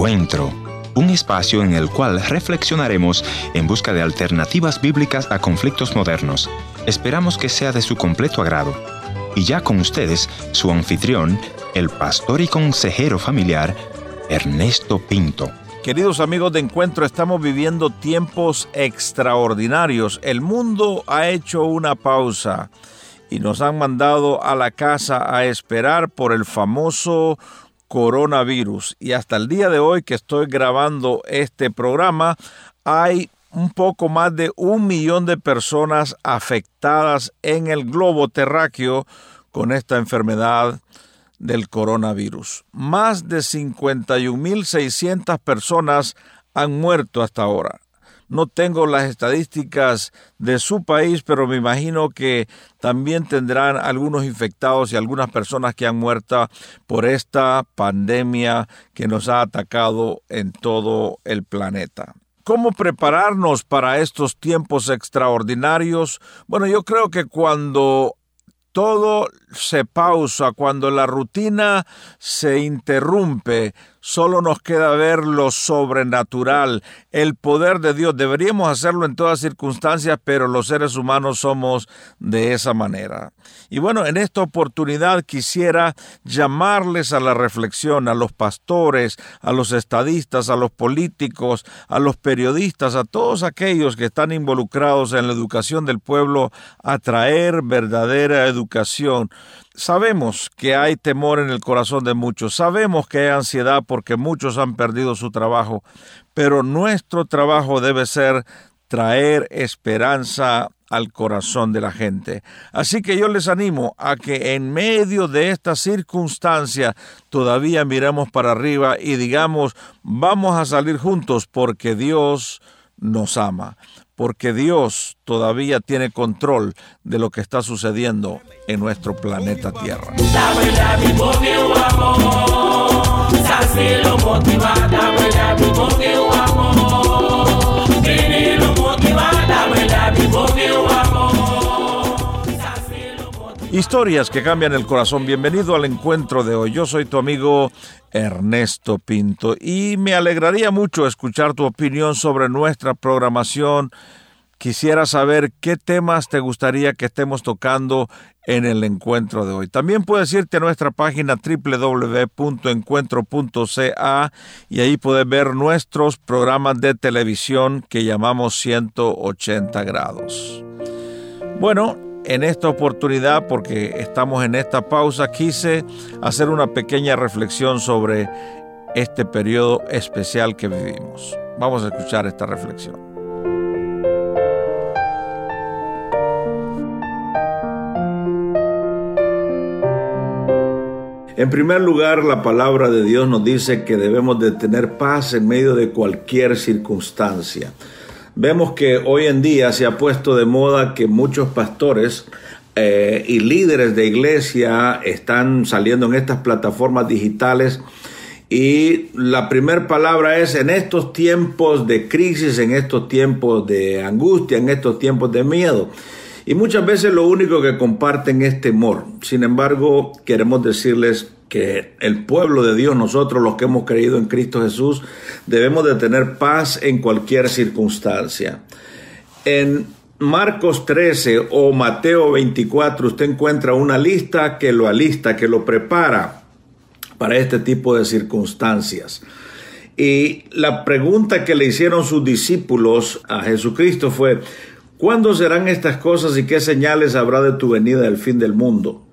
Encuentro, un espacio en el cual reflexionaremos en busca de alternativas bíblicas a conflictos modernos. Esperamos que sea de su completo agrado. Y ya con ustedes, su anfitrión, el pastor y consejero familiar, Ernesto Pinto. Queridos amigos de Encuentro, estamos viviendo tiempos extraordinarios. El mundo ha hecho una pausa y nos han mandado a la casa a esperar por el famoso coronavirus. Y hasta el día de hoy que estoy grabando este programa, hay un poco más de un millón de personas afectadas en el globo terráqueo con esta enfermedad del coronavirus. Más de 51.600 personas han muerto hasta ahora. No tengo las estadísticas de su país, pero me imagino que también tendrán algunos infectados y algunas personas que han muerto por esta pandemia que nos ha atacado en todo el planeta. ¿Cómo prepararnos para estos tiempos extraordinarios? Bueno, yo creo que cuando todo se pausa, cuando la rutina se interrumpe, solo nos queda ver lo sobrenatural, el poder de Dios. Deberíamos hacerlo en todas circunstancias, pero los seres humanos somos de esa manera. Y bueno, en esta oportunidad quisiera llamarles a la reflexión a los pastores, a los estadistas, a los políticos, a los periodistas, a todos aquellos que están involucrados en la educación del pueblo, a traer verdadera educación Sabemos que hay temor en el corazón de muchos, sabemos que hay ansiedad porque muchos han perdido su trabajo, pero nuestro trabajo debe ser traer esperanza al corazón de la gente. Así que yo les animo a que en medio de esta circunstancia todavía miremos para arriba y digamos, vamos a salir juntos porque Dios nos ama porque Dios todavía tiene control de lo que está sucediendo en nuestro planeta Tierra. Historias que cambian el corazón. Bienvenido al encuentro de hoy. Yo soy tu amigo Ernesto Pinto y me alegraría mucho escuchar tu opinión sobre nuestra programación. Quisiera saber qué temas te gustaría que estemos tocando en el encuentro de hoy. También puedes irte a nuestra página www.encuentro.ca y ahí puedes ver nuestros programas de televisión que llamamos 180 grados. Bueno, en esta oportunidad, porque estamos en esta pausa, quise hacer una pequeña reflexión sobre este periodo especial que vivimos. Vamos a escuchar esta reflexión. En primer lugar, la palabra de Dios nos dice que debemos de tener paz en medio de cualquier circunstancia. Vemos que hoy en día se ha puesto de moda que muchos pastores eh, y líderes de iglesia están saliendo en estas plataformas digitales y la primera palabra es en estos tiempos de crisis, en estos tiempos de angustia, en estos tiempos de miedo. Y muchas veces lo único que comparten es temor. Sin embargo, queremos decirles que el pueblo de Dios, nosotros los que hemos creído en Cristo Jesús, debemos de tener paz en cualquier circunstancia. En Marcos 13 o Mateo 24 usted encuentra una lista que lo alista, que lo prepara para este tipo de circunstancias. Y la pregunta que le hicieron sus discípulos a Jesucristo fue, ¿cuándo serán estas cosas y qué señales habrá de tu venida del fin del mundo?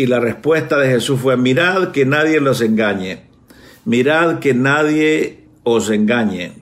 Y la respuesta de Jesús fue, mirad que nadie los engañe, mirad que nadie os engañe.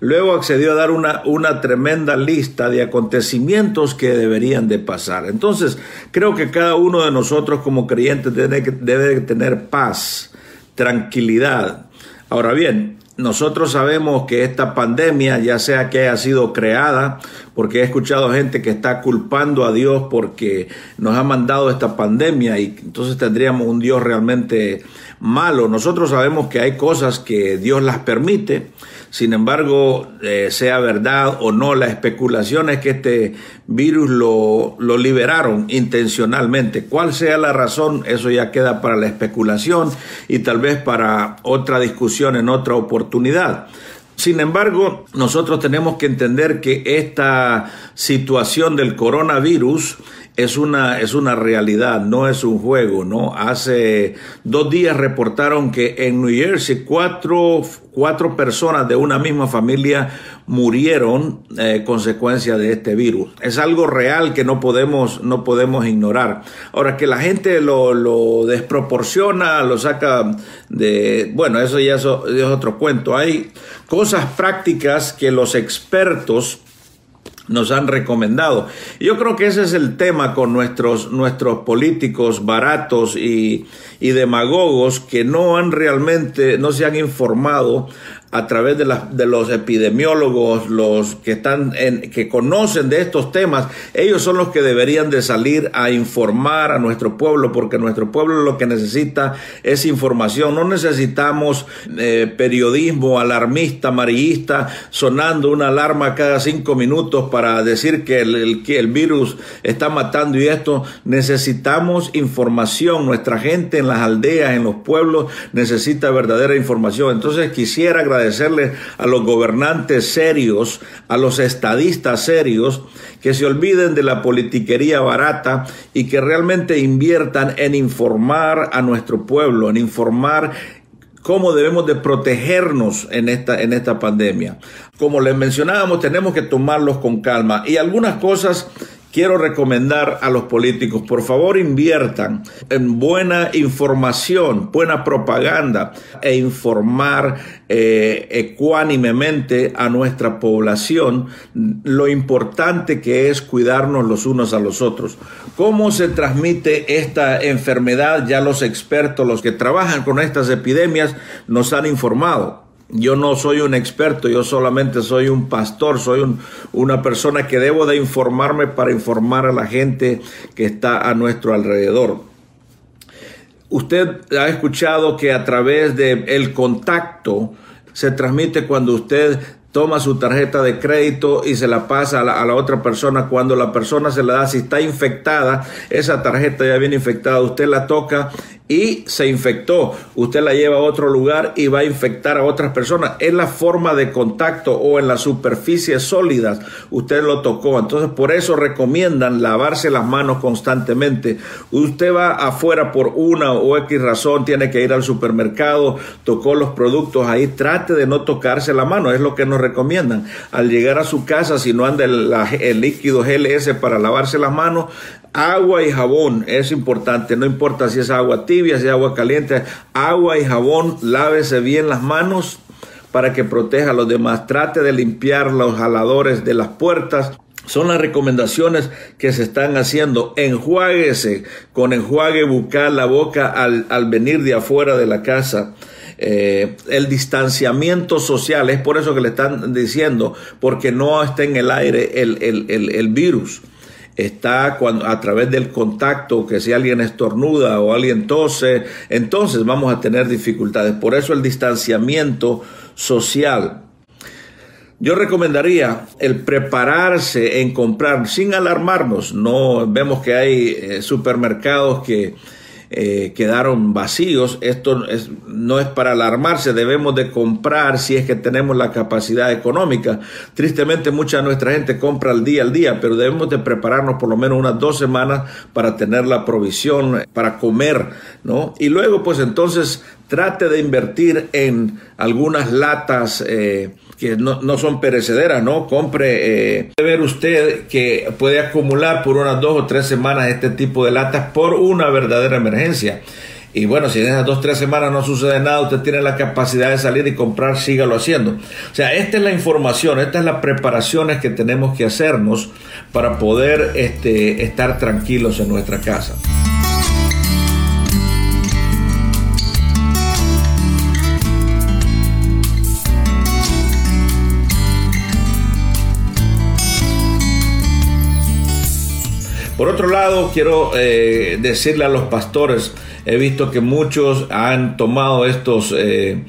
Luego accedió a dar una, una tremenda lista de acontecimientos que deberían de pasar. Entonces, creo que cada uno de nosotros como creyentes debe, debe tener paz, tranquilidad. Ahora bien, nosotros sabemos que esta pandemia, ya sea que haya sido creada, porque he escuchado gente que está culpando a Dios porque nos ha mandado esta pandemia y entonces tendríamos un Dios realmente malo. Nosotros sabemos que hay cosas que Dios las permite. Sin embargo, eh, sea verdad o no, la especulación es que este virus lo, lo liberaron intencionalmente. ¿Cuál sea la razón? Eso ya queda para la especulación y tal vez para otra discusión en otra oportunidad. Sin embargo, nosotros tenemos que entender que esta situación del coronavirus es una, es una realidad, no es un juego, ¿no? Hace dos días reportaron que en New Jersey cuatro, cuatro personas de una misma familia murieron eh, consecuencia de este virus. Es algo real que no podemos, no podemos ignorar. Ahora, que la gente lo, lo desproporciona, lo saca de... Bueno, eso ya es otro cuento. Hay cosas prácticas que los expertos nos han recomendado. Yo creo que ese es el tema con nuestros, nuestros políticos baratos y, y demagogos que no han realmente, no se han informado a través de, de los epidemiólogos, los que están en, que conocen de estos temas, ellos son los que deberían de salir a informar a nuestro pueblo, porque nuestro pueblo lo que necesita es información. No necesitamos eh, periodismo alarmista, amarillista, sonando una alarma cada cinco minutos para decir que el, que el virus está matando y esto. Necesitamos información. Nuestra gente en las aldeas, en los pueblos, necesita verdadera información. Entonces quisiera agradecer agradecerle a los gobernantes serios, a los estadistas serios, que se olviden de la politiquería barata y que realmente inviertan en informar a nuestro pueblo, en informar cómo debemos de protegernos en esta, en esta pandemia. Como les mencionábamos, tenemos que tomarlos con calma y algunas cosas quiero recomendar a los políticos, por favor inviertan en buena información, buena propaganda e informar eh, ecuánimemente a nuestra población lo importante que es cuidarnos los unos a los otros. ¿Cómo se transmite esta enfermedad? Ya los expertos, los que trabajan con estas epidemias, nos han informado. Yo no soy un experto, yo solamente soy un pastor, soy una persona que debo de informarme para informar a la gente que está a nuestro alrededor. Usted ha escuchado que a través del el contacto se transmite cuando usted toma su tarjeta de crédito y se la pasa a la, a la, otra persona. Cuando la persona se la da, si está infectada, esa tarjeta ya viene infectada, usted la toca y se infectó. Usted la lleva a otro lugar y va a infectar a otras personas. Es la forma de contacto o en las superficies sólidas. Usted lo tocó. Entonces, por eso recomiendan lavarse las manos constantemente. Usted va afuera por una o X razón, tiene que ir al supermercado, tocó los productos ahí. Trate de no tocarse la mano. Es lo que nos recomiendan. Al llegar a su casa, si no anda el, el líquido GLS para lavarse las manos, Agua y jabón es importante, no importa si es agua tibia, es agua caliente, agua y jabón, lávese bien las manos para que proteja a los demás. Trate de limpiar los jaladores de las puertas. Son las recomendaciones que se están haciendo. Enjuáguese con enjuague bucal la boca al, al venir de afuera de la casa. Eh, el distanciamiento social, es por eso que le están diciendo, porque no está en el aire el, el, el, el virus está cuando, a través del contacto, que si alguien estornuda o alguien tose, entonces vamos a tener dificultades. Por eso el distanciamiento social. Yo recomendaría el prepararse en comprar sin alarmarnos. No vemos que hay eh, supermercados que eh, quedaron vacíos. Esto es, no es para alarmarse, debemos de comprar si es que tenemos la capacidad económica. Tristemente mucha de nuestra gente compra al día al día, pero debemos de prepararnos por lo menos unas dos semanas para tener la provisión, para comer, ¿no? Y luego pues entonces trate de invertir en algunas latas. Eh, que no, no, son perecederas, ¿no? Compre, eh, puede ver usted que puede acumular por unas dos o tres semanas este tipo de latas por una verdadera emergencia. Y bueno, si en esas dos o tres semanas no sucede nada, usted tiene la capacidad de salir y comprar, sígalo haciendo. O sea, esta es la información, estas son las preparaciones que tenemos que hacernos para poder este, estar tranquilos en nuestra casa. Por otro lado, quiero eh, decirle a los pastores, he visto que muchos han tomado estos... Eh,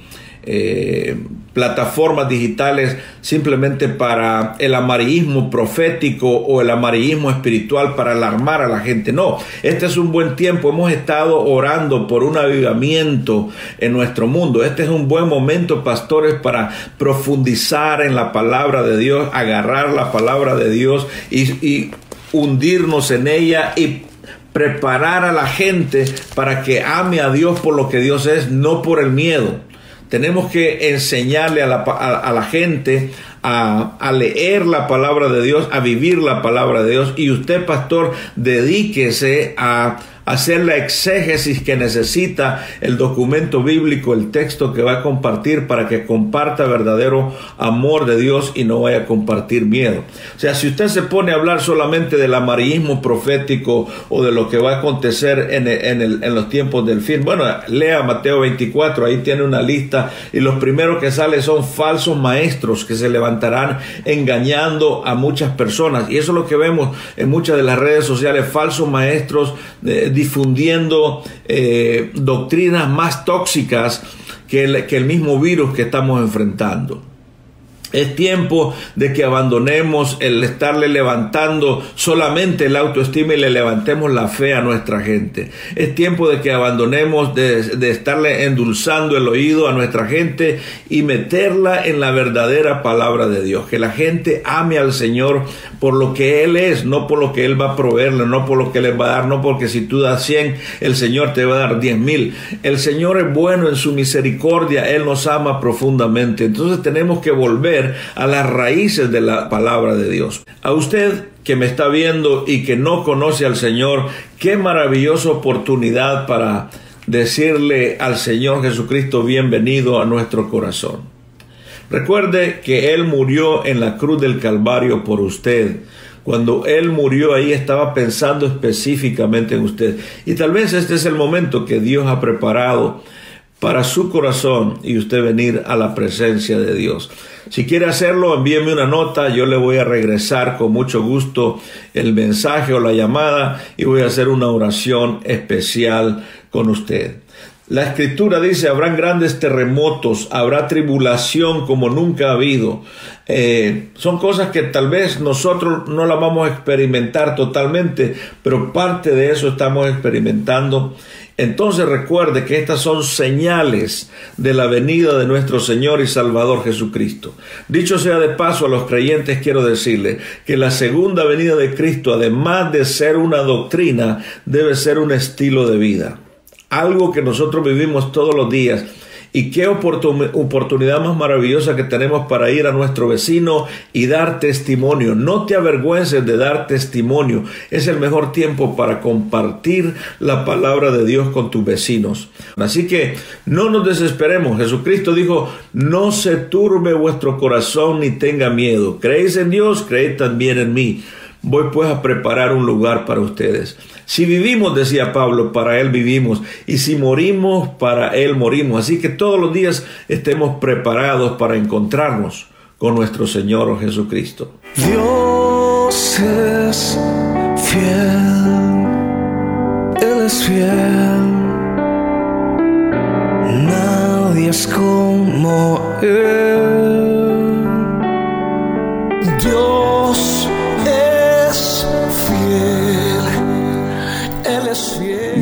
eh, plataformas digitales simplemente para el amarillismo profético o el amarillismo espiritual para alarmar a la gente. No, este es un buen tiempo. Hemos estado orando por un avivamiento en nuestro mundo. Este es un buen momento, pastores, para profundizar en la palabra de Dios, agarrar la palabra de Dios y, y hundirnos en ella y preparar a la gente para que ame a Dios por lo que Dios es, no por el miedo. Tenemos que enseñarle a la, a, la gente a, leer la palabra de Dios, a vivir la palabra de Dios. Y usted, pastor, dedíquese a hacer la exégesis que necesita el documento bíblico, el texto que va a compartir para que comparta verdadero amor de Dios y no vaya a compartir miedo. O sea, si usted se pone a hablar solamente del amarillismo profético o de lo que va a acontecer en, en los tiempos del fin, bueno, lea Mateo 24, ahí tiene una lista y los primeros que salen son falsos maestros que se levantarán engañando a muchas personas. Y eso es lo que vemos en muchas de las redes sociales, falsos maestros. de difundiendo eh, doctrinas más tóxicas que el mismo virus que estamos enfrentando. Es tiempo de que abandonemos el estarle levantando solamente el autoestima y le levantemos la fe a nuestra gente. Es tiempo de que abandonemos de, estarle endulzando el oído a nuestra gente y meterla en la verdadera palabra de Dios. Que la gente ame al Señor por lo que Él es, no por lo que Él va a proveerle, no por lo que le va a dar, no porque si tú das 100, el Señor te va a dar 10 mil. El Señor es bueno en su misericordia, Él nos ama profundamente. Entonces tenemos que volver a las raíces de la palabra de Dios. A usted que me está viendo y que no conoce al Señor, qué maravillosa oportunidad para decirle al Señor Jesucristo bienvenido a nuestro corazón. Recuerde que Él murió en la cruz del Calvario por usted. Cuando Él murió ahí estaba pensando específicamente en usted. Y tal vez este es el momento que Dios ha preparado para su corazón y usted venir a la presencia de Dios. Si quiere hacerlo, envíeme una nota, yo le voy a regresar con mucho gusto el mensaje o la llamada y voy a hacer una oración especial con usted. La escritura dice, habrán grandes terremotos, habrá tribulación como nunca ha habido. Eh, son cosas que tal vez nosotros no la vamos a experimentar totalmente, pero parte de eso estamos experimentando entonces recuerde que estas son señales de la venida de nuestro Señor y Salvador Jesucristo. Dicho sea de paso a los creyentes, quiero decirles que la segunda venida de Cristo, además de ser una doctrina, debe ser un estilo de vida. Algo que nosotros vivimos todos los días y qué oportunidad más maravillosa que tenemos para ir a nuestro vecino y dar testimonio. No te avergüences de dar testimonio. Es el mejor tiempo para compartir la palabra de Dios con tus vecinos. Así que no nos desesperemos. Jesucristo dijo, no se turbe vuestro corazón ni tenga miedo. Creéis en Dios, creed también en mí. Voy pues a preparar un lugar para ustedes. Si vivimos, decía Pablo, para Él vivimos. Y si morimos, para Él morimos. Así que todos los días estemos preparados para encontrarnos con nuestro Señor Jesucristo. Dios es fiel. Él es fiel. Nadie es como Él. Dios